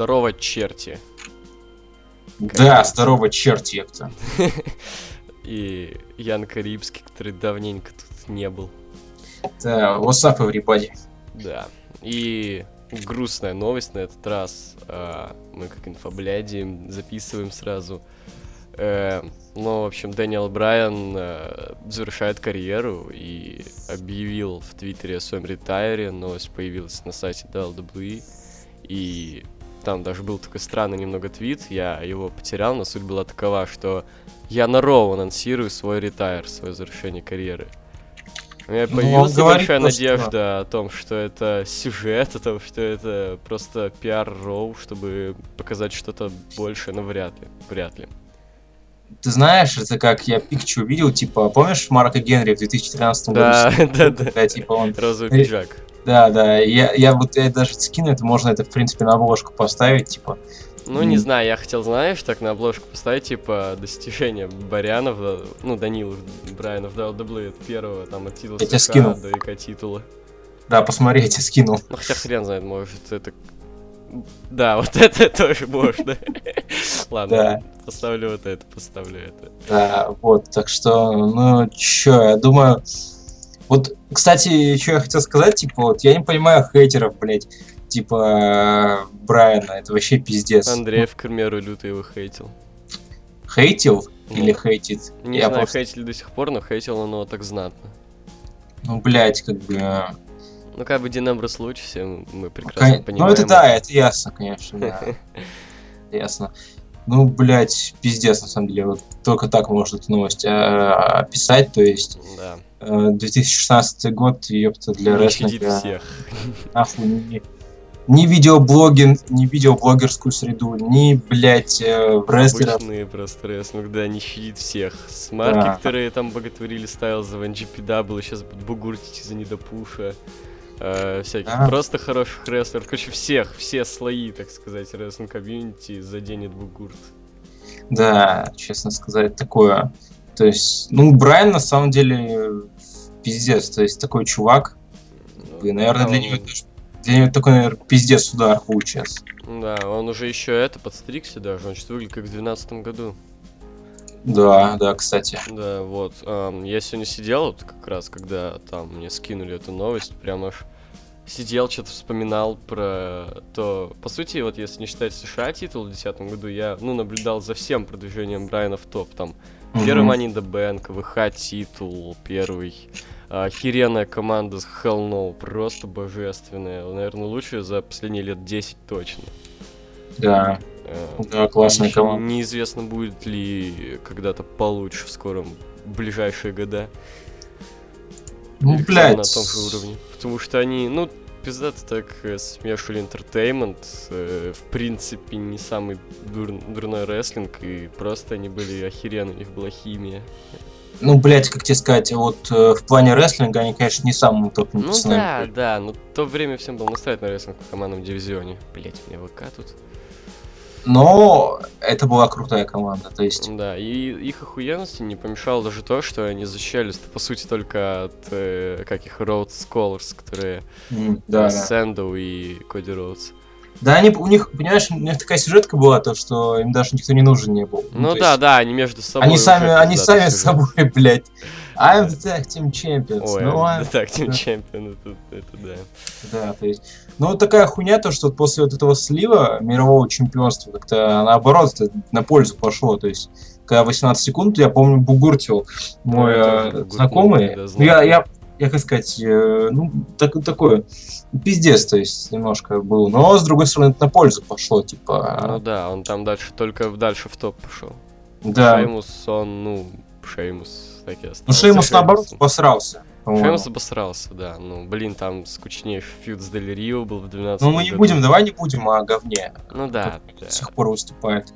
здорово, черти. Да, здорово, черти, ёпта. И Ян Карибский, который давненько тут не был. Да, what's up, everybody? Да. И грустная новость на этот раз. А, мы как инфобляди записываем сразу. Ну, в общем, Дэниел Брайан э, завершает карьеру и объявил в Твиттере о своем ретайре. Новость появилась на сайте WWE. И там даже был такой странный немного твит, я его потерял, но суть была такова, что я на Роу анонсирую свой ретайр, свое завершение карьеры. У меня Ну, появилась небольшая просто- надежда о том, что это сюжет, о том, что это просто пиар Роу, чтобы показать что-то большее, но вряд ли, вряд ли. Ты знаешь, это как я пикчу увидел, типа, помнишь Марка Генри в 2013 году? Да, да, да. Да, типа он... Розовый пиджак. Да, да, я, я вот я даже скину, это можно это, в принципе, на обложку поставить, типа. Ну, не знаю, я хотел, знаешь, так на обложку поставить, типа, достижения Барянов, да, ну, Данилов, Брайанов, WWE от первого, там, от титула Я тебе СК скину. до ИК титула. Да, посмотри, я тебе скинул. Ну, хотя хрен знает, может, это... Да, вот это тоже можно. Ладно, Да. поставлю вот это, поставлю это. Да, вот, так что, ну, чё, я думаю... Вот, кстати, что я хотел сказать, типа, вот, я не понимаю хейтеров, блядь, типа, э, Брайана, это вообще пиздец. Андрей, к примеру, люто его хейтил. Хейтил Ну, или хейтит? Не я знаю, просто- хейтили до сих пор, но хейтил он его так знатно. Ну, блядь, как бы... э, Ну, как бы Дин Эмброс лучше, все мы прекрасно кон- понимаем. Ну, это да, это ясно, конечно, да. Ясно. Ну, блядь, пиздец, на самом деле. Вот только так можно эту новость э, описать. То есть, Да. Э, 2016 год, ёпта, для Не рестлинга. всех. Нахуй ни, ни видеоблогин, ни видеоблогерскую среду, ни, блядь, э, рестлеров. Обычные просто рестлинг, да, не щадит всех. Смарки, Да. которые там боготворили Стайлза в NGPW, сейчас будут бугуртить из-за недопуша. э, всяких Да. просто хороших рестлеров. Короче, всех, все слои, так сказать, рестлинг комьюнити заденет бугурт. Да, честно сказать, такое. То есть, ну, Брайан на самом деле пиздец. То есть, такой чувак. И, наверное, для него, для него такой, наверное, пиздец удар получается. Да, он уже еще это подстригся даже, он что выглядит как в 2012 году. Да, да, кстати. Да, вот. я сегодня сидел, вот как раз, когда там мне скинули эту новость, прям аж сидел, что-то вспоминал про то... По сути, вот если не считать США титул в 2010 году, я, ну, наблюдал за всем продвижением Брайана в топ. Там первый Мгм. Money in the Bank, ВХ титул первый, а, охеренная команда с Hell No, просто божественная. Наверное, лучшая за последние лет 10 точно. Да, Э, да, классная команда. Неизвестно, будет ли когда-то получше в скором в ближайшие года. Ну, Или блядь. на том же уровне. Потому что они, ну, пиздато так э, смешивали интертеймент. э, в принципе, не самый дур- дурной рестлинг. И просто они были охеренные, у них была химия. Ну, блядь, как тебе сказать, вот э, в плане рестлинга они, конечно, не самым топовым Ну да, да, но то время всем было настраивать на рестлинг в командном дивизионе. Блять, меня ВК тут. Но это была крутая команда, то есть... Да, и их охуенности не помешало даже то, что они защищались по сути только от э, каких Роуд Scholars, которые м, Да, да. Сэндоу и Коди Роудс. Да, они, у них, понимаешь, у них такая сюжетка была, то, что им даже никто не нужен не был. Ну то да, есть да, они между собой. Они сами, они сами с собой, блядь. I'm the tag team champions. Ой, ну, да, а- так, Team да. Champion, это, это да. Да, то есть... Ну, вот такая хуйня, то, что после вот этого слива мирового чемпионства как-то наоборот на пользу пошло. То есть, когда 18 секунд, я помню, бугуртил мой тоже э, знакомый. Ну, я, я, я, как сказать, э, ну, так, такое, пиздец, то есть, немножко был. Но, с другой стороны, это на пользу пошло, типа, Ну да, он там дальше, только дальше в топ пошел. да. Шеймус, он, ну, Шеймус, так и Ну, остался. Шеймус, наоборот, посрался, Шеймус обосрался, да. Ну, блин, там скучнейший feud с Дель Рио был в 12 Ну, мы не будем, давай не будем о говне. Ну да, да. До сих пор выступает.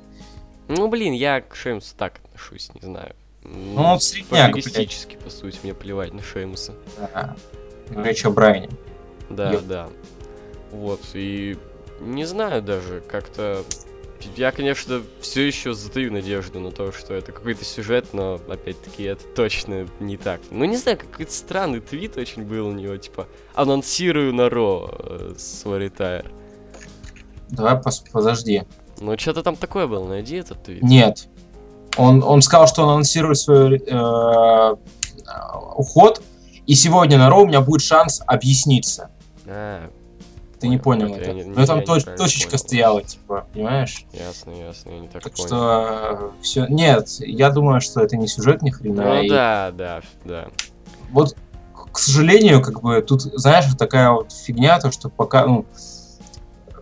Ну, блин, я к Шеймусу так отношусь, не знаю. Ну, он средняк, блядь. Эгоистически, по сути, мне плевать на Шеймуса. Да. Речь о Брайане. Да, Ёп. да. Вот, и не знаю даже, как-то... Я, конечно, все еще затаю надежду на то, что это какой-то сюжет, но, опять-таки, это точно не так. Ну, не знаю, какой-то странный твит очень был у него, типа, анонсирую на Ро э, свой ретайр. Давай пос- подожди. Ну, что-то там такое было, найди этот твит. Нет. Он, он сказал, что он анонсирует свой э, уход, и сегодня на Роу у меня будет шанс объясниться. А, Ты не Понял, это не- Но там точ- точечка понял. стояла, типа, понимаешь? ясно, ясно, я не так, Так понял. что все. Нет, я думаю, что это не сюжет ни хрена. Ну и да, да, да. Вот, к- сожалению, как бы тут, знаешь, такая вот фигня, то, что пока, ну,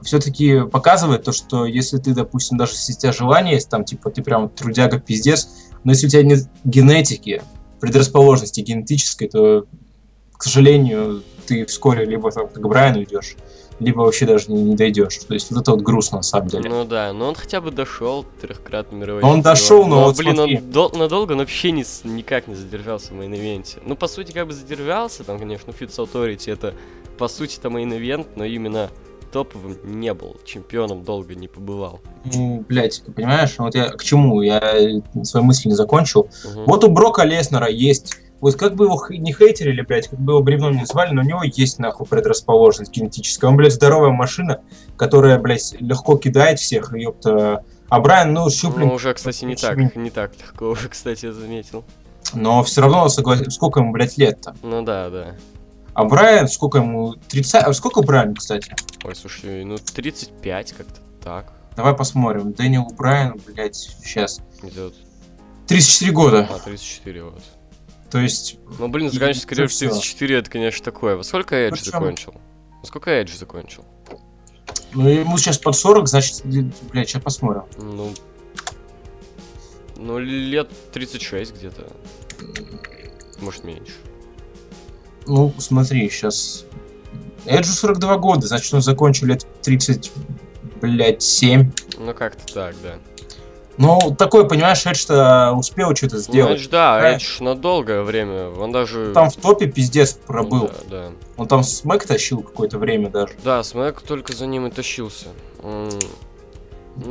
все-таки показывает то, что если ты, допустим, даже если у тебя желание есть, там, типа, ты прям трудяга пиздец, но если у тебя нет генетики, предрасположенности генетической, то, к сожалению, ты вскоре либо там как Брайан уйдешь, либо вообще даже не, дойдешь. То есть вот это вот грустно, на самом деле. Ну да, но он хотя бы дошел, трехкратный мировой Но он чемпион. дошел, но вот блин, смотри. он дол- надолго он вообще не, с- никак не задержался в main event -е. Ну, по сути, как бы задержался, там, конечно, feud с Authority это, по сути, это main event, но именно топовым не был, чемпионом долго не побывал. Ну, блядь, понимаешь, вот я к чему? Я э, свою мысль не закончил. Мгм. Вот у Брока Леснера есть. Вот как бы его не хейтерили, блядь, как бы его бревном не звали, но у него есть, нахуй, предрасположенность генетическая. Он, блядь, здоровая машина, которая, блядь, легко кидает всех, ёпта. А Брайан, ну, щупленький. Ну, уже, кстати, не так, не так легко уже, кстати, заметил. Но все равно, согласен, сколько ему, блядь, лет-то? Ну да, да. А Брайан, сколько ему? 30... А сколько Брайан, кстати? Ой, слушай, ну 35 как-то так Давай посмотрим. Дэниел Брайан, блядь, сейчас. идет. 34 года. А, 34 вот. То есть, Ну, блин, заканчивать в всё. 34, это, конечно, такое. Во сколько Эдж Причём- закончил? Во сколько Эдж закончил? ну, ему сейчас под 40, значит, блядь, сейчас посмотрим. Ну, ну, лет 36 где-то. Может, меньше. Ну, смотри, сейчас... Эджу 42 года, значит, он закончил лет 30, блядь, 7. Ну, как-то так, да. Ну, такой, понимаешь, Эдж-то успел что-то Ну, сделать. Эдж, да. Эдж на долгое время. Он даже... Там в топе пиздец Ну, пробыл. Да, да. Он там смэк тащил какое-то время даже. Да, Смэк только за ним и тащился. Ну,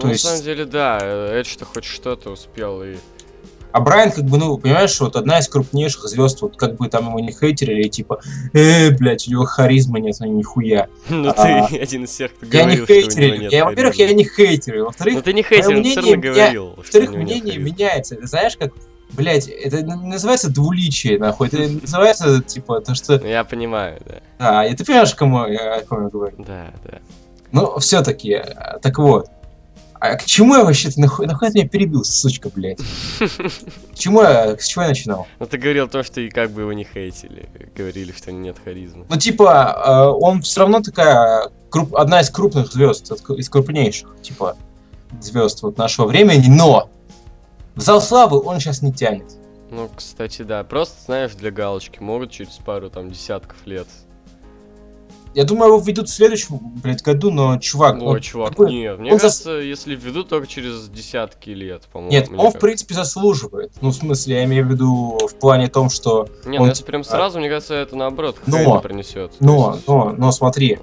То на есть- самом деле, да, Эдж-то хоть что-то успел и... А Брайан, как бы, ну, понимаешь, вот одна из крупнейших звезд, вот как бы там его не хейтерили, типа, э, блядь, у него харизмы нет, ну нихуя. Ну, А, ты один из всех, кто Я не говорил, хейтерил. Я, во-первых, я не хейтерил. Во-вторых, Ну, ты не хейтер, но мнение все равно говорил, во-вторых, мнение меняется. Это знаешь, как, блядь, это называется двуличие, нахуй. Это называется, типа, то, что... Я понимаю, да. Да, и ты понимаешь, кому я, о ком я говорю. Да, да. Ну, все-таки, так вот. А к чему я вообще-то, нахуй, нахуй ты меня перебил, сучка, блядь? К чему я, с чего я начинал? Ну, ты говорил то, что и как бы его не хейтили. Говорили, что нет харизмы. Ну, типа, э, он все равно такая, круп- одна из крупных звезд, из крупнейших, типа, звезд вот нашего времени, но в зал славы он сейчас не тянет. Ну, кстати, да. Просто, знаешь, для галочки могут через пару там десятков лет. Я думаю, его введут в следующем, блядь, году, но, чувак, Ой, он чувак, такой- нет. Мне он зас- кажется, если введут только через десятки лет, по-моему. Нет, он, в принципе, заслуживает. Ну, в смысле, я имею в виду в плане том, что... Не, он ну если типа- прям сразу, мне кажется, это наоборот Но- принесет. Но, но, но, смотри.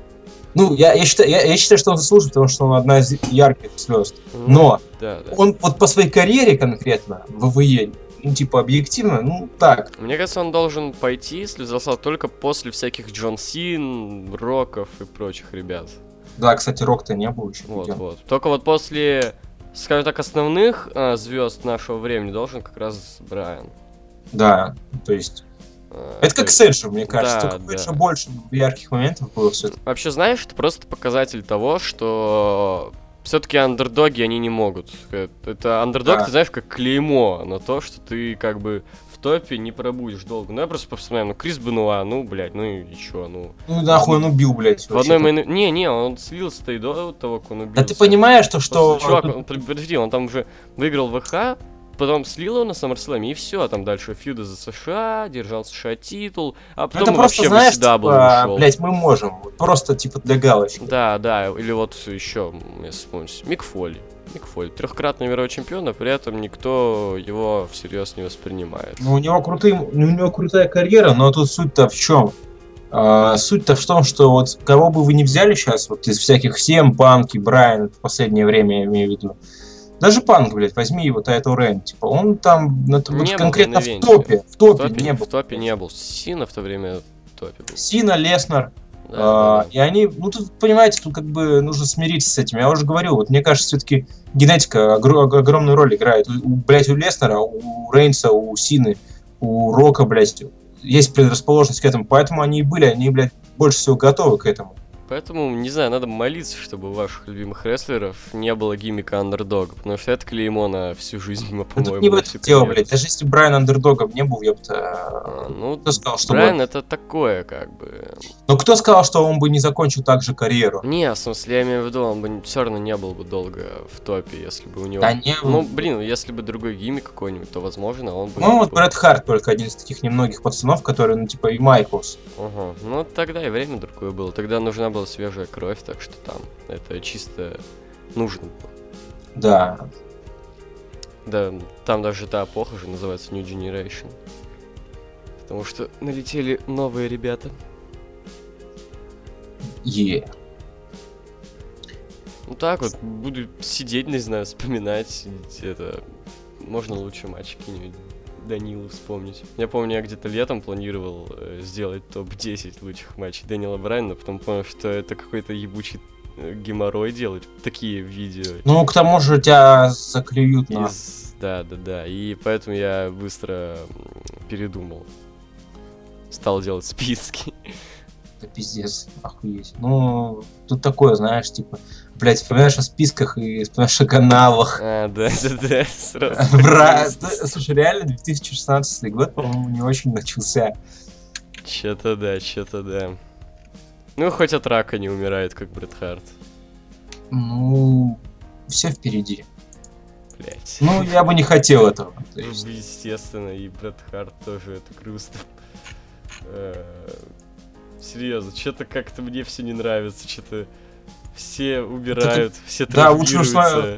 Ну, я, я, считаю, я, я считаю, что он заслуживает, потому что он одна из ярких звезд. Но Да, да. он вот по своей карьере конкретно в ВВЕ, ну, типа, объективно, ну, так. Мне кажется, он должен пойти, если взялся только после всяких Джон Син, Роков и прочих ребят. Да, кстати, Рок-то не был еще. Вот, вот. Только вот после, скажем так, основных звезд нашего времени должен как раз Брайан. Да, то есть... А, Это как Эджем, мне кажется. да, только да. больше ярких моментов было все Вообще, знаешь, это просто показатель того, что все-таки андердоги они не могут. Это андердог, Да. ты знаешь, как клеймо на то, что ты как бы в топе не пробудешь долго. Ну я просто вспоминаю, ну Крис Бенуа, ну, блядь, ну и чё, ну. Ну, нахуй он убил, блядь. В одной мейн... Не, не, он слился-то и до того, как он убился. Да ты понимаешь, то, что... Просто, чувак, он, подожди, он там уже выиграл ВХ, потом слил его на SummerSlam, и все, там дальше фьюды за США, держал США титул, а Ну, потом это просто, вообще знаешь, в типа, ушел. блядь, мы можем. Просто, типа, для галочки. Да, да, или вот еще, если вспомнить, Мик Фоли. Мик трехкратный мировой чемпион, а при этом никто его всерьез не воспринимает. Ну, у него крутые, у него крутая карьера, но тут суть-то в чем? суть-то в том, что вот кого бы вы ни взяли сейчас, вот из всяких всем, Панки, Брайан, в последнее время я имею в виду, даже Панк, блядь, возьми его Тайтл Рейн, типа, он там на- вот был конкретно в топе, в в топе, топе, не в был. топе не был. Сина в то время в топе был. Сина, Леснер, Да, А, да, да. И они, ну тут, понимаете, тут как бы нужно смириться с этим. Я уже говорил, вот мне кажется, все-таки генетика огр- ог- огромную роль играет. У, блядь, у Леснера, у Рейнса, у Сины, у Рока, блядь, есть предрасположенность к этому. Поэтому они и были, они, блядь, больше всего готовы к этому. Поэтому, не знаю, надо молиться, чтобы у ваших любимых рестлеров не было гиммика андердога, потому что это клеймо на всю жизнь, Ну, по-моему, тут не в этом дело, блядь. Даже если Брайан андердогом не был, я бы... А, ну, Кто сказал, что... Брайан бы- это такое, как бы. Но кто сказал, что он бы не закончил так же карьеру? Не, в смысле, я имею в виду, он бы все равно не был бы долго в топе, если бы у него. Да не, Ну, блин, если бы другой гиммик какой-нибудь, то возможно, он бы. по-моему, вот Брэд Харт только один из таких немногих пацанов, которые, ну, типа, и Майклс. Ага. Ну, тогда и время другое было. Тогда нужна была свежая кровь, так что там это чисто нужно было. Да. Да, там даже та эпоха же называется New Generation. Потому что налетели новые ребята. Е. Ну так вот, буду сидеть, не знаю, вспоминать. Это. Можно лучше матч какие-нибудь Данилу вспомнить. Я помню, я где-то летом планировал э, сделать топ-10 лучших матчей Дэниела Брайана, потом понял, что это какой-то ебучий э, геморрой делать такие видео. Ну, к тому же тебя заклюют на... Из- Да, да, да. И поэтому я быстро передумал. Стал делать списки. Это пиздец, охуеть. Ну, тут такое, знаешь, типа, блядь, вспоминаешь о списках и вспоминаешь о каналах. А, да, да, да. Сразу. Слушай, реально 2016 год, по-моему, не очень начался. Че-то да, че-то да. Ну, хоть от рака не умирает, как Брэд Харт. Ну, все впереди. Блять. Ну, я бы не хотел этого. То есть, Естественно, и Брэд Харт тоже это грустно. Э, Серьезно, что-то как-то мне все не нравится, что-то все убирают, все да, лучше,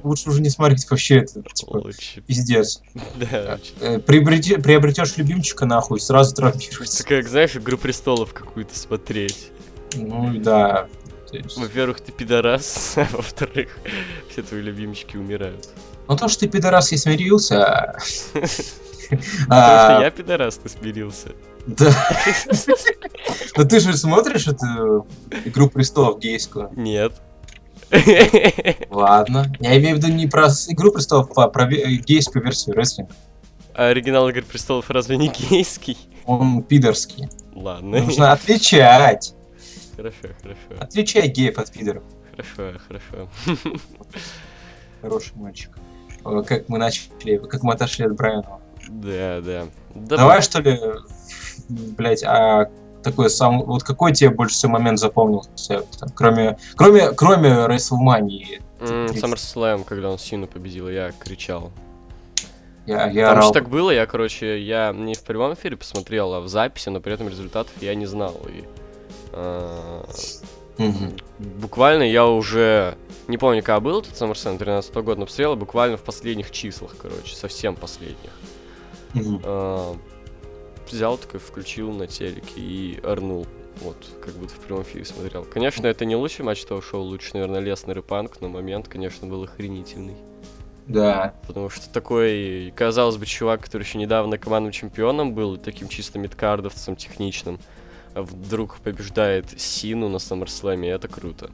лучше уже не смотреть вообще это, типа, Лучше. пиздец. Да. Э, приобрети- Приобретешь любимчика, нахуй, сразу травмируется. Это как, знаешь, Игру Престолов какую-то смотреть. Ну, да. Во-первых, ты пидорас, а во-вторых, все твои любимчики умирают. Ну, то, что ты, пидорас, я смирился. Потому а, что я пидорас, ты смирился. Да. Но ты же смотришь эту Игру Престолов гейскую? Нет. Ладно. Я имею в виду не про Игру Престолов, а про ве- гейскую версию рестлинга. А оригинал Игры Престолов разве не гейский? Он пидорский. Ладно. Нужно отличать. Хорошо, хорошо. Отличай геев от пидоров. Хорошо, хорошо. Хороший мальчик. Как мы начали, как мы отошли от Брайана. Да, да. Да, Давай, что ли, блять, а такой сам, вот какой тебе больше всего момент запомнился, там, кроме, кроме, кроме Рейслмании? м, SummerSlam, когда он Сину победил, я кричал. Я, я Потому орал. что так было, я, короче, я не в прямом эфире посмотрел, а в записи, но при этом результатов я не знал. И, а, Мгм. буквально я уже... Не помню, когда был этот SummerSlam 13 года, но посмотрел буквально в последних числах, короче, совсем последних. А, взял такой, включил на телеке и орнул. Вот, как будто в прямом эфире смотрел. Конечно, это не лучший матч того шоу, лучше, наверное, Леснер и Панк, но момент, конечно, был охренительный. Да. Потому что такой, казалось бы, чувак, который еще недавно командным чемпионом был, таким чисто мидкардовцем техничным, а вдруг побеждает Сину на и это круто.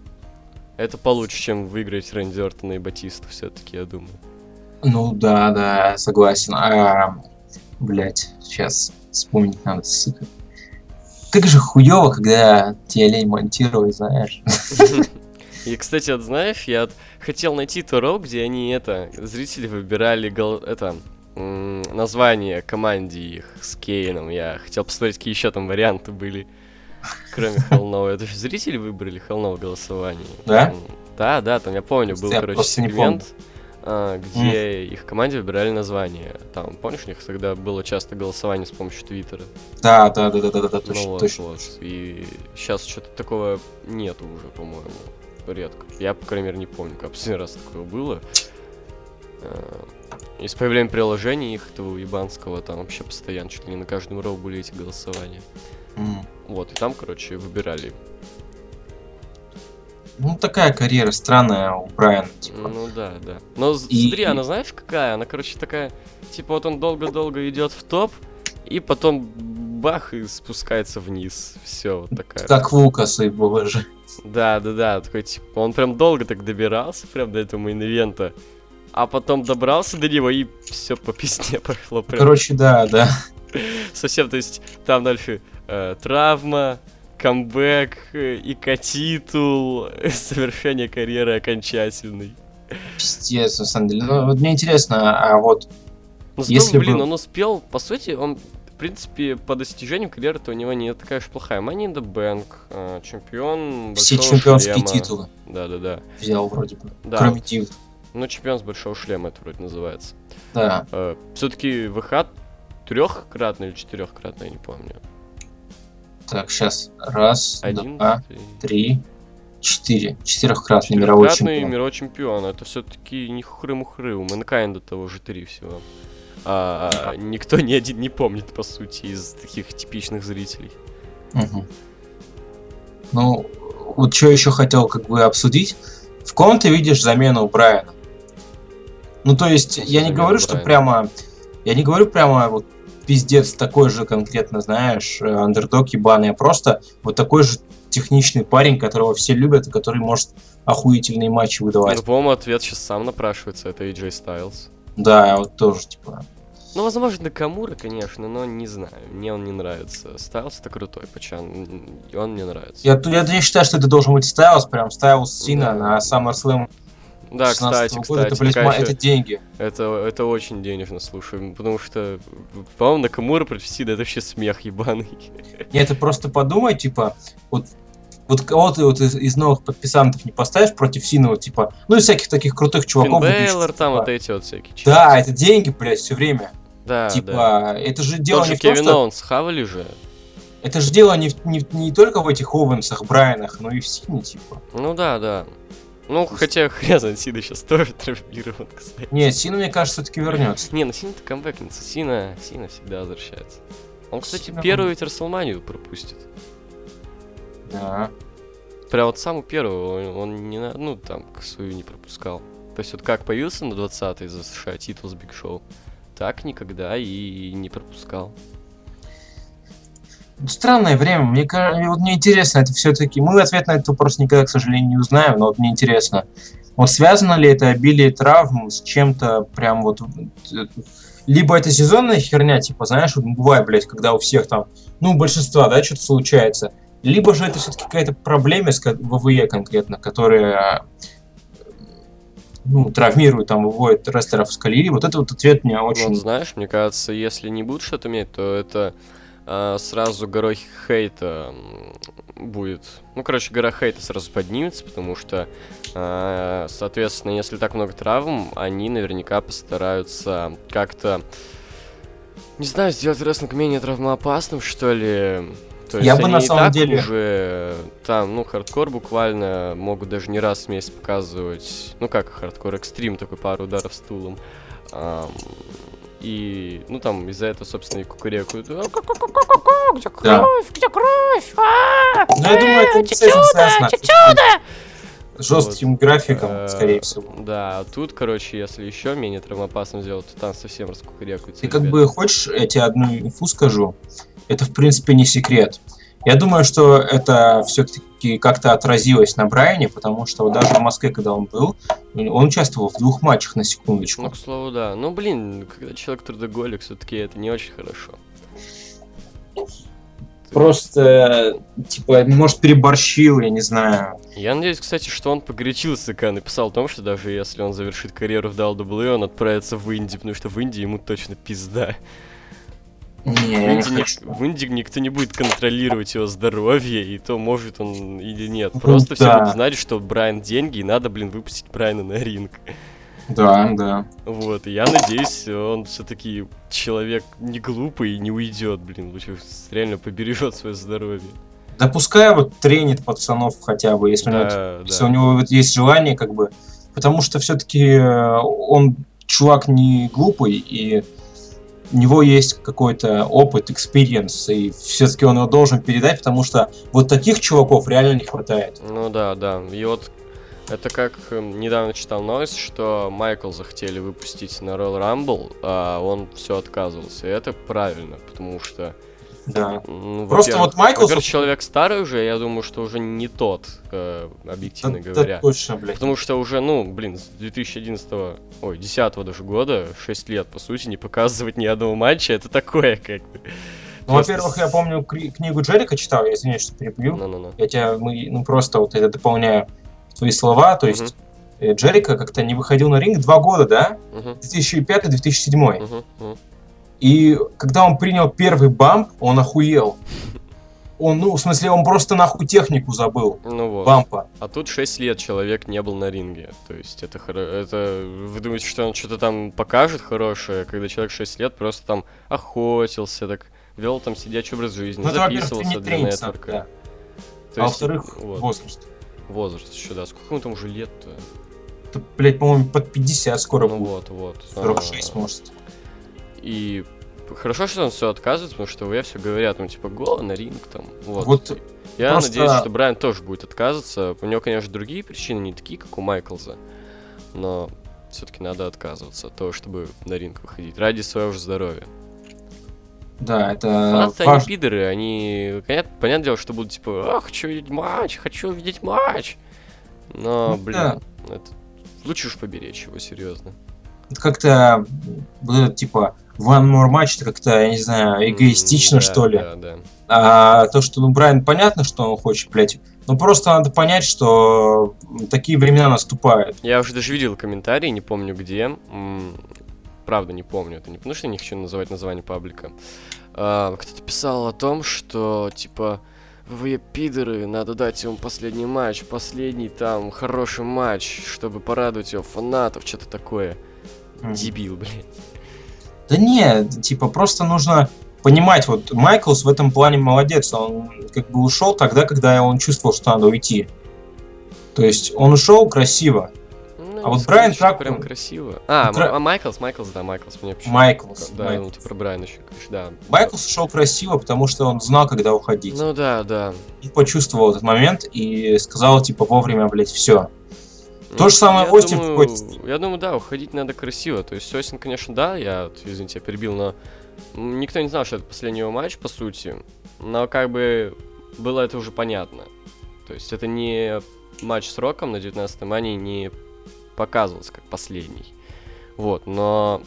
Это получше, чем выиграть Рэнди Ортона и Батисту, все-таки, я думаю. Ну да, да, согласен. А, блять, сейчас вспомнить надо, сука. Как же хуево, когда тебе лень монтировать, знаешь. И, кстати, вот знаешь, я хотел найти то ролл, где они это, зрители выбирали гол- это, название команде их с Кейном. Я хотел посмотреть, какие еще там варианты были, кроме No. Это же зрители выбрали в голосовании. Да? Да, да, там я помню, был, Я короче, сегмент, а, где их команде выбирали название. Там, помнишь, у них тогда было часто голосование с помощью Твиттера? Да, да, да, да, да, да, Ну точно, вот, точно. вот. И сейчас что-то такого нету уже, по-моему. Редко. Я, по крайней мере, не помню, как последний раз такое было. Э, И с появлением приложений их, этого ебанского, там вообще постоянно, чуть ли не на каждом роу были эти голосования. М. Вот, и там, короче, выбирали. Ну, такая карьера странная у Брайана, типа. Ну да, да. Но И- смотри, она знаешь какая? Она, короче, такая, типа вот он долго-долго идет в топ, и потом бах, и спускается вниз. Все, вот такая. Как Лукас и БВЖ. Да, да, да, такой, типа, он прям долго так добирался, прям до этого main event -а. А потом добрался до него, и все по пизде пошло. Прям Короче, да, да. совсем, то есть, там дальше э, травма, камбэк, э, ИК титул, совершение карьеры окончательный. Пиздец, на самом деле. Ну, вот мне интересно, а вот Ну, Если блин, бы- он успел, по сути, он, в принципе, по достижению карьеры-то у него не такая уж плохая. Money in the Bank, э, чемпион все чемпионские шлема. титулы Да-да-да. взял вроде бы. Да, Кроме Див. ну чемпион с большого шлема это вроде называется. Да. Все-таки ВХ трехкратный или четырехкратный, я не помню. Так, сейчас. Раз, два, три. четыре. Четырехкратный мировой чемпион. мировой чемпион. Это все-таки не хухры-мухры. У Мэнкайнда того же три всего. А, никто ни один не помнит, по сути, из таких типичных зрителей. Мгм. Ну, вот что еще хотел как бы обсудить. В ком ты видишь замену Брайана? Ну, то есть, я не говорю, что Брайана? прямо... Я не говорю прямо вот пиздец такой же конкретно, знаешь, э, андердог ебаный, а просто вот такой же техничный парень, которого все любят и который может охуительные матчи выдавать. Ну, по-моему, ответ сейчас сам напрашивается. Это AJ Styles. Да, вот тоже, типа... Ну, возможно, Накамура, конечно, но не знаю. Мне он не нравится. Стайлс это крутой пачан. и Он мне нравится. Я, я, я считаю, что это должен быть Стайлс, прям Стайлс Сина Да. на SummerSlam Да, 16 кстати, года. кстати. это, блядь, ещё- это деньги. Это, это очень денежно, слушай, потому что, по-моему, Накамура против Сида это вообще смех ебаный. Нет, ты просто подумай, типа, вот, вот кого ты вот из, из новых подписантов не поставишь против Синова, типа, ну и всяких таких крутых чуваков. Бейлор, там типа. вот эти вот всякие. Да, чуваки. это деньги, блядь, все время. да, типа, да. это же дело Тот не в том, Кевин что... Оуэнс хавали же. Это же дело не, не, не только в этих Оуэнсах, Брайанах, но и в Сине, типа. Ну да, да. Ну, хотя хрен знает, Сина сейчас тоже травмирован, кстати. Нет, Сина, мне кажется, все-таки вернется. Не, ну Сина-то камбэкнется. Сина, Сина всегда возвращается. Он, кстати, Сина, первую ведь Расселманию пропустит. Да. Прям вот самую первую, он, он ни на одну там свою не пропускал. То есть вот как появился на 20-й за США титул с Биг Шоу, так никогда и не пропускал. Странное время. Мне, вот мне интересно, это все-таки... Мы ответ на этот вопрос никогда, к сожалению, не узнаем, но вот мне интересно. Вот связано ли это обилие травм с чем-то прям вот... э, Либо это сезонная херня, типа, знаешь, вот бывает, блядь, когда у всех там, ну, у большинства, да, что-то случается. Либо же это все-таки какая-то проблема с ВВЕ конкретно, которая ну, травмирует, там, выводит рестлеров с колеи. Вот это вот ответ мне Ну, очень... знаешь, мне кажется, если не будут что-то иметь, то это а, сразу горой хейта будет. Ну, короче, гора хейта сразу поднимется, потому что, а, соответственно, если так много травм, они наверняка постараются как-то, не знаю, сделать рестлинг менее травмоопасным, что ли. То есть Я бы они на самом так деле- уже там, ну, хардкор буквально могут даже не раз в месяц показывать, ну как хардкор экстрим, такой пару ударов стулом. И, ну, там, из-за этого, собственно, и кукурекают. «А, ку-ку-ку-ку-ку, Где кровь? Где кровь? А, Ну, я думаю, это с этим связано. Жестким графиком, Э, скорее всего. Да, а тут, короче, если еще менее травмоопасно сделать, то там совсем раскукурекаются. Ты как бы хочешь, я тебе одну инфу скажу. Это, в принципе, не секрет. Я думаю, что это все-таки как-то отразилось на Брайане, потому что вот даже в Москве, когда он был, он участвовал в двух матчах на секундочку. Ну, к слову, да. Ну, блин, когда человек трудоголик, все-таки это не очень хорошо. Просто, типа, может, переборщил, я не знаю. Я надеюсь, кстати, что он погорячился, когда написал о том, что даже если он завершит карьеру в WWE, он отправится в Инди, потому что в Индии ему точно пизда. Не, В не Индии, хочу. в Индии никто не будет контролировать его здоровье, и то может он или нет. Ну Просто все да. будут знать, что Брайан деньги, и надо, блин, выпустить Брайана на ринг. Да, да. Вот, и я надеюсь, он все-таки человек не глупый и не уйдет, блин, лучше реально побережет свое здоровье. Да пускай вот тренит пацанов хотя бы, если, у него, Да, если да. у него вот есть желание, как бы. Потому что все-таки он чувак не глупый, и у него есть какой-то опыт, experience, и все-таки он его должен передать, потому что вот таких чуваков реально не хватает. Ну да, да. И вот это как эм, недавно читал новость, что Майкл захотели выпустить на Royal Rumble, а он все отказывался. И это правильно, потому что Да. Ну, Просто вот Майклс- человек старый уже, я думаю, что уже не тот, э, объективно Да- да говоря. точно, блядь. Потому что уже, ну, блин, с 2011, ой, 10 даже года, 6 лет, по сути, не показывать ни одного матча, это такое, как бы. Ну, Просто во-первых, я помню книгу Джерика читал, я извиняюсь, что перебью. Ну-ну-ну. Я тебя, мы, ну, просто вот это дополняю твои слова, то есть э, Джерика как-то не выходил на ринг два года, да? Мгм, 2005-2007. мгм, мгм. И когда он принял первый бамп, он охуел. Он, ну, в смысле, он просто нахуй технику забыл. Ну вот. Бампа. А тут 6 лет человек не был на ринге. То есть это это Вы думаете, что он что-то там покажет хорошее, когда человек 6 лет просто там охотился, так вел там сидячий образ жизни, Ну, это, записывался не для нетворка. да. То А есть, во-вторых, вот, возраст. возраст еще, да. Сколько ему там уже лет-то? Это, блядь, по-моему, под 50 скоро Ну будет. вот, вот. 46, А, может. И хорошо, что он все отказывает, потому что я все говорят, ну, типа, го на ринг там. Вот. Вот я просто- надеюсь, что Брайан тоже будет отказываться. У него, конечно, другие причины, не такие, как у Майклза. Но все-таки надо отказываться от того, чтобы на ринг выходить. Ради своего же здоровья. Да, это Фанаты, они важно. пидоры, они... Понятно, понятное дело, что будут типа, а, хочу видеть матч, хочу видеть матч. Но, Ну блин, да. это... лучше уж поберечь его, серьезно. Это как-то, вот это, типа, one more match, это как-то, я не знаю, эгоистично, М, да, что ли. Да, да. А то, что, ну, Брайан, понятно, что он хочет, блядь. Ну, просто надо понять, что такие времена наступают. Я уже даже видел комментарий, не помню где. Правда, не помню. Это не потому, что я не хочу называть название паблика. А, Кто-то писал о том, что, типа, вы пидоры, надо дать ему последний матч, последний там хороший матч, чтобы порадовать его фанатов, что-то такое. Мгм. Дебил, блядь. Да нет, типа, просто нужно понимать, вот Майклс в этом плане молодец, он как бы ушел тогда, когда он чувствовал, что надо уйти. То есть он ушел красиво. Ну, А не вот сказать, Брайан что как прям красиво. А, Кра- а Майклс, Майклс, да, Майклс, мне почему- Майклс. Да, Майклс. ну ты про Брайана еще говоришь, да. Майклс ушел красиво, потому что он знал, когда уходить. Ну да, да. Он почувствовал этот момент и сказал, типа, вовремя, блядь, все. То же самое Я Остин думаю- какой-то. Я думаю, да, уходить надо красиво. То есть Остин, конечно, да, я, извините, я перебил, но никто не знал, что это последний его матч, по сути. Но как бы было это уже понятно. То есть это не матч с Роком на 19 мане не показывался как последний. Вот, но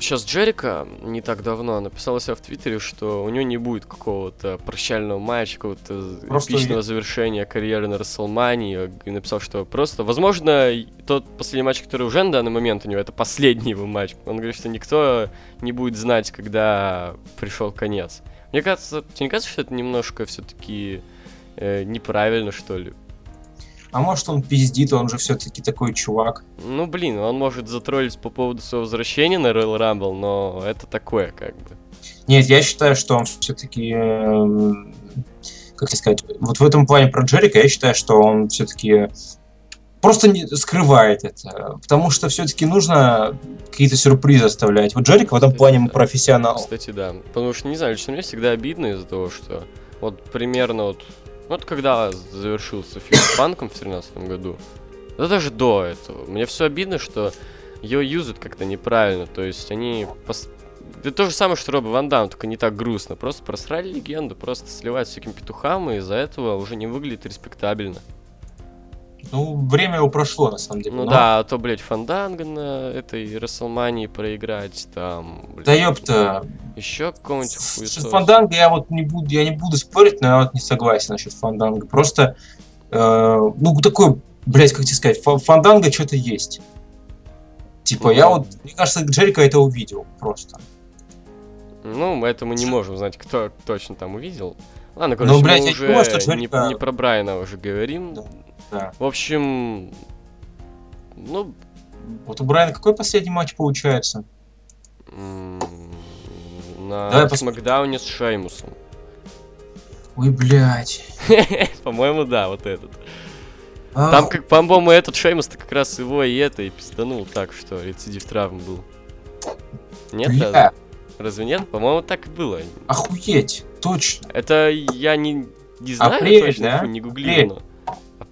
Сейчас Джерика не так давно написал у себя в Твиттере, что у него не будет какого-то прощального матча, какого-то Просто эпичного я- завершения карьеры на Расселмании. И написал, что просто, возможно, тот последний матч, который уже на данный момент у него, это последний его матч. Он говорит, что никто не будет знать, когда пришел конец. Мне кажется, тебе не кажется, что это немножко все-таки неправильно, что ли? А может он пиздит, он же все-таки такой чувак. Ну, блин, он может затроллить по поводу своего возвращения на Royal Rumble, но это такое, как бы. Нет, я считаю, что он все-таки, как тебе сказать, вот в этом плане про Джерика я считаю, что он все-таки просто не скрывает это, потому что все-таки нужно какие-то сюрпризы оставлять. Вот Джерик в этом Кстати, плане да. профессионал. Кстати, да. Потому что, не знаю, лично мне всегда обидно из-за того, что вот примерно вот, вот когда завершился фильм с Банком в 2013 году, да даже до этого, мне все обидно, что ее юзают как-то неправильно, то есть они... пос- Это то же самое, что Робби Ван Дам, только не так грустно. Просто просрали легенду, просто сливать всяким петухам, и из-за этого уже не выглядит респектабельно. Ну, время его прошло, на самом деле. Ну но- да, а то, блядь, Фанданга на этой Расселмании проиграть, там... Да ёпта. Еще какого-нибудь С хуесоса. Фанданго я вот не буду, я не буду спорить, но я вот не согласен насчет Фанданга. Просто, э, ну, такой, блядь, как тебе сказать, фа- Фанданго что-то есть. Типа, Ну я вот, мне кажется, Джерика это увидел просто. Ну, это мы не можем знать, кто точно там увидел. Ладно, Ну, короче, блядь, мы я уже думаю, что не, Джерика- не про Брайана уже говорим. Да, да. В общем, ну, Вот у Брайана какой последний матч получается? на Давай пос- Смакдауне с Шеймусом. Ой, блядь. По-моему, да, вот этот. Там, как, по-моему, этот Шеймус-то как раз его и это, и пизданул так, что рецидив травм был. Нет, бля, Разве нет? По-моему, так и было. охуеть, точно. Это я не, не знаю Апрель, точно, да? не гуглил, Апрель.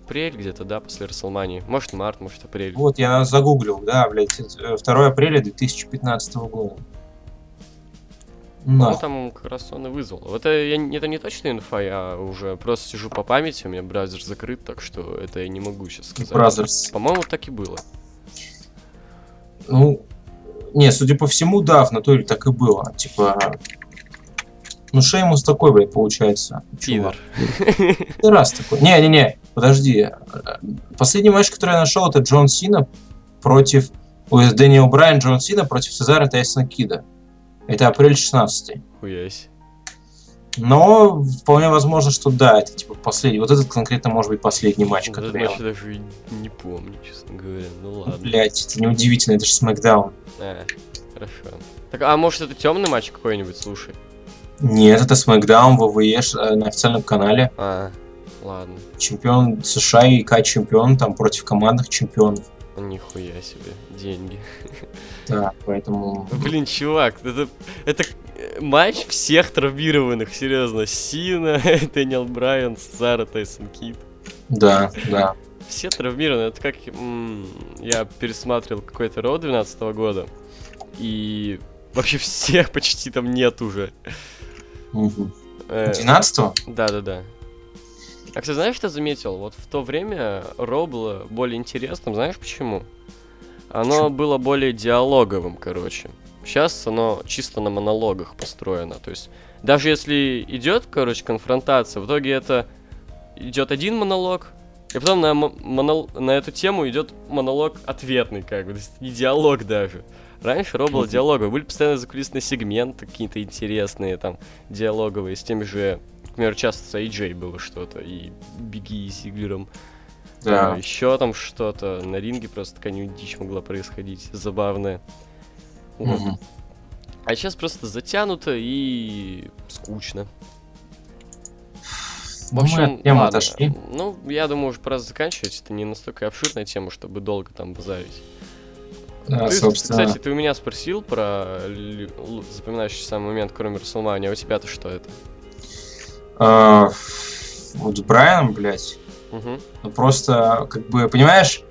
Апрель где-то, да, после Рестлмании. Может, март, может, апрель. Вот, я загуглил, да, блядь, это, э, 2 апреля 2015 года. По-моему, Нахуй. там как раз он и вызвал. Это, я, не- это не точно инфа, я уже просто сижу по памяти, у меня браузер закрыт, так что это я не могу сейчас сказать. Бразерс. По-моему, так и было. Ну, не, судя по всему, да, в натуре так и было. Типа, ну Шеймус такой, блядь, получается. Пидор. Ты раз такой. Не-не-не, подожди. Последний матч, который я нашел, это Джон Сина против... Ой, Дэниел Брайан, Джон Сина против Сезаро Тайсона Кида. Это апрель 16 Хуясь. Но вполне возможно, что да, это типа последний. Вот этот конкретно может быть последний матч, Этот который я... даже не помню, честно говоря. Ну ладно. Блять, это неудивительно, это же Смакдаун. А, хорошо. Так, а может это темный матч какой-нибудь, слушай? Нет, это Смакдаун WWE ш- э, на официальном канале. А, ладно. Чемпион США и К-чемпион там против командных чемпионов. Нихуя себе. Деньги. Да, поэтому... Блин, чувак, это, это матч всех травмированных, серьезно. Сина, Дэниел Брайан, Сезаро, Тайсон Кид. Да, да. Все травмированы. Это как... я пересматривал какой-то Роу 12 года. И вообще всех почти там нет уже. Мгм. Э, 12 Да-да-да. А, кстати, знаешь, что заметил? Вот в то время Ро было более интересным. Знаешь почему? Оно Почему? было более диалоговым, короче. Сейчас оно чисто на монологах построено. То есть, даже если идет, короче, конфронтация, в итоге это идет один монолог, и потом на, мо- монол- на эту тему идет монолог ответный, как бы. То есть, не диалог даже. Раньше Ро было диалоговый. Были постоянно закулисные сегменты какие-то интересные, там, диалоговые, с теми же, например, часто с AJ было что-то, и Беги с Зиглером. Да. еще там что-то. На ринге просто такая дичь могла происходить, забавная. Вот. Мгм. А сейчас просто затянуто и скучно. В Ну, общем, темы ладно. отошли. Ну, я думаю, уже пора заканчивать. Это не настолько обширная тема, чтобы долго там базарить. Да, ты, собственно. кстати, ты у меня спросил про лю- л- запоминающий самый момент, кроме Расселмания. А у тебя-то что это? А, вот с Брайаном, блядь, Мгм. ну просто, как бы, понимаешь,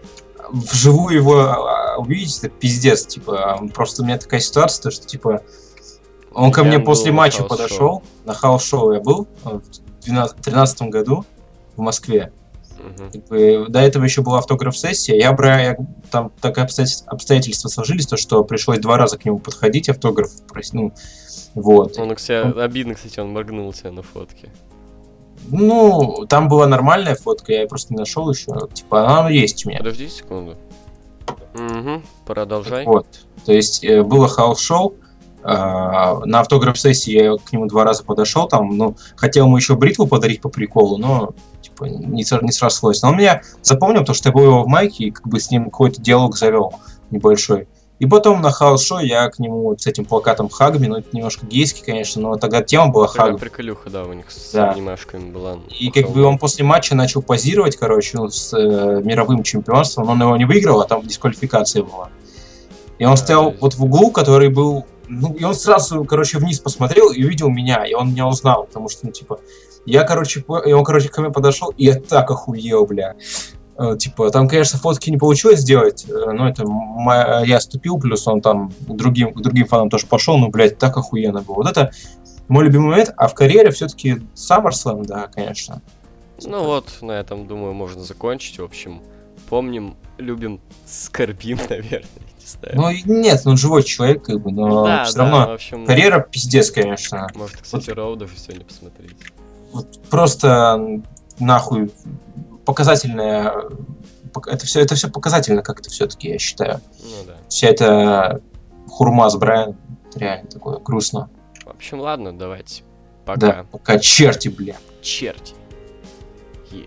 вживую его а, увидеть, это пиздец, типа, просто у меня такая ситуация, то, что, типа, он ко Я мне после матча подошел, на хаус-шоу я был э, в 2013 году в Москве, Бы, до этого еще была автограф-сессия. Я, я там так обстоятельства, сложились, то, что пришлось два раза к нему подходить, автограф просить. Ну, вот. Он, кстати, обидно, кстати, он моргнул тебя на фотке. Ну, там была нормальная фотка, я ее просто не нашел еще. Типа, она есть у меня. Подожди секунду. Угу, продолжай. Вот. То есть э, было хаус-шоу. а, на автограф-сессии я к нему два раза подошел, там, ну, хотел ему еще бритву подарить по приколу, но типа не, не срослось. Но он меня запомнил, то, что я был его в майке и как бы с ним какой-то диалог завел небольшой. И потом на хаус-шоу я к нему вот с этим плакатом Hug Me, ну это немножко гейский, конечно, но тогда тема была Такая Hug. приколюха, да, у них с Да. обнимашками была. И как бы он после матча начал позировать, короче, с э, мировым чемпионством. Он его не выиграл, а там дисквалификация была. И он А, стоял жесть. вот в углу, который был... Ну, и он сразу, короче, вниз посмотрел и увидел меня, и он меня узнал, потому что, ну, типа, я, короче, по- и он, короче, ко мне подошел, и я так охуел, бля. Э, Типа, там, конечно, фотки не получилось сделать, э, но это мо- я ступил, плюс он там другим, другим фанам тоже пошел, ну, блядь, так охуенно было. Вот это мой любимый момент, а в карьере все-таки SummerSlam, да, конечно. Ну вот, на этом, думаю, можно закончить. В общем, помним, любим, скорбим, наверное. Ну, нет, ну, живой человек, как бы, но да, все да, равно в общем, карьера пиздец, конечно. может, кстати, Роу даже сегодня посмотреть. Вот просто нахуй показательная... пок- Это все, это все показательно как-то все-таки, я считаю. Ну да. Вся эта хурма с Брайаном, это реально такое грустно. В общем, ладно, давайте. Да, Пока. пока черти, бля. Черти. Е.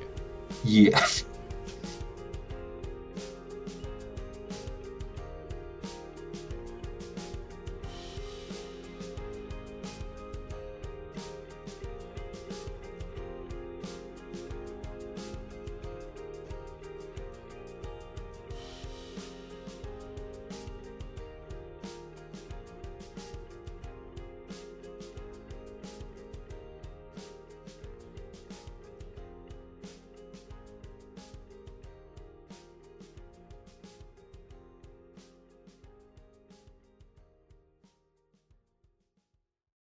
Е.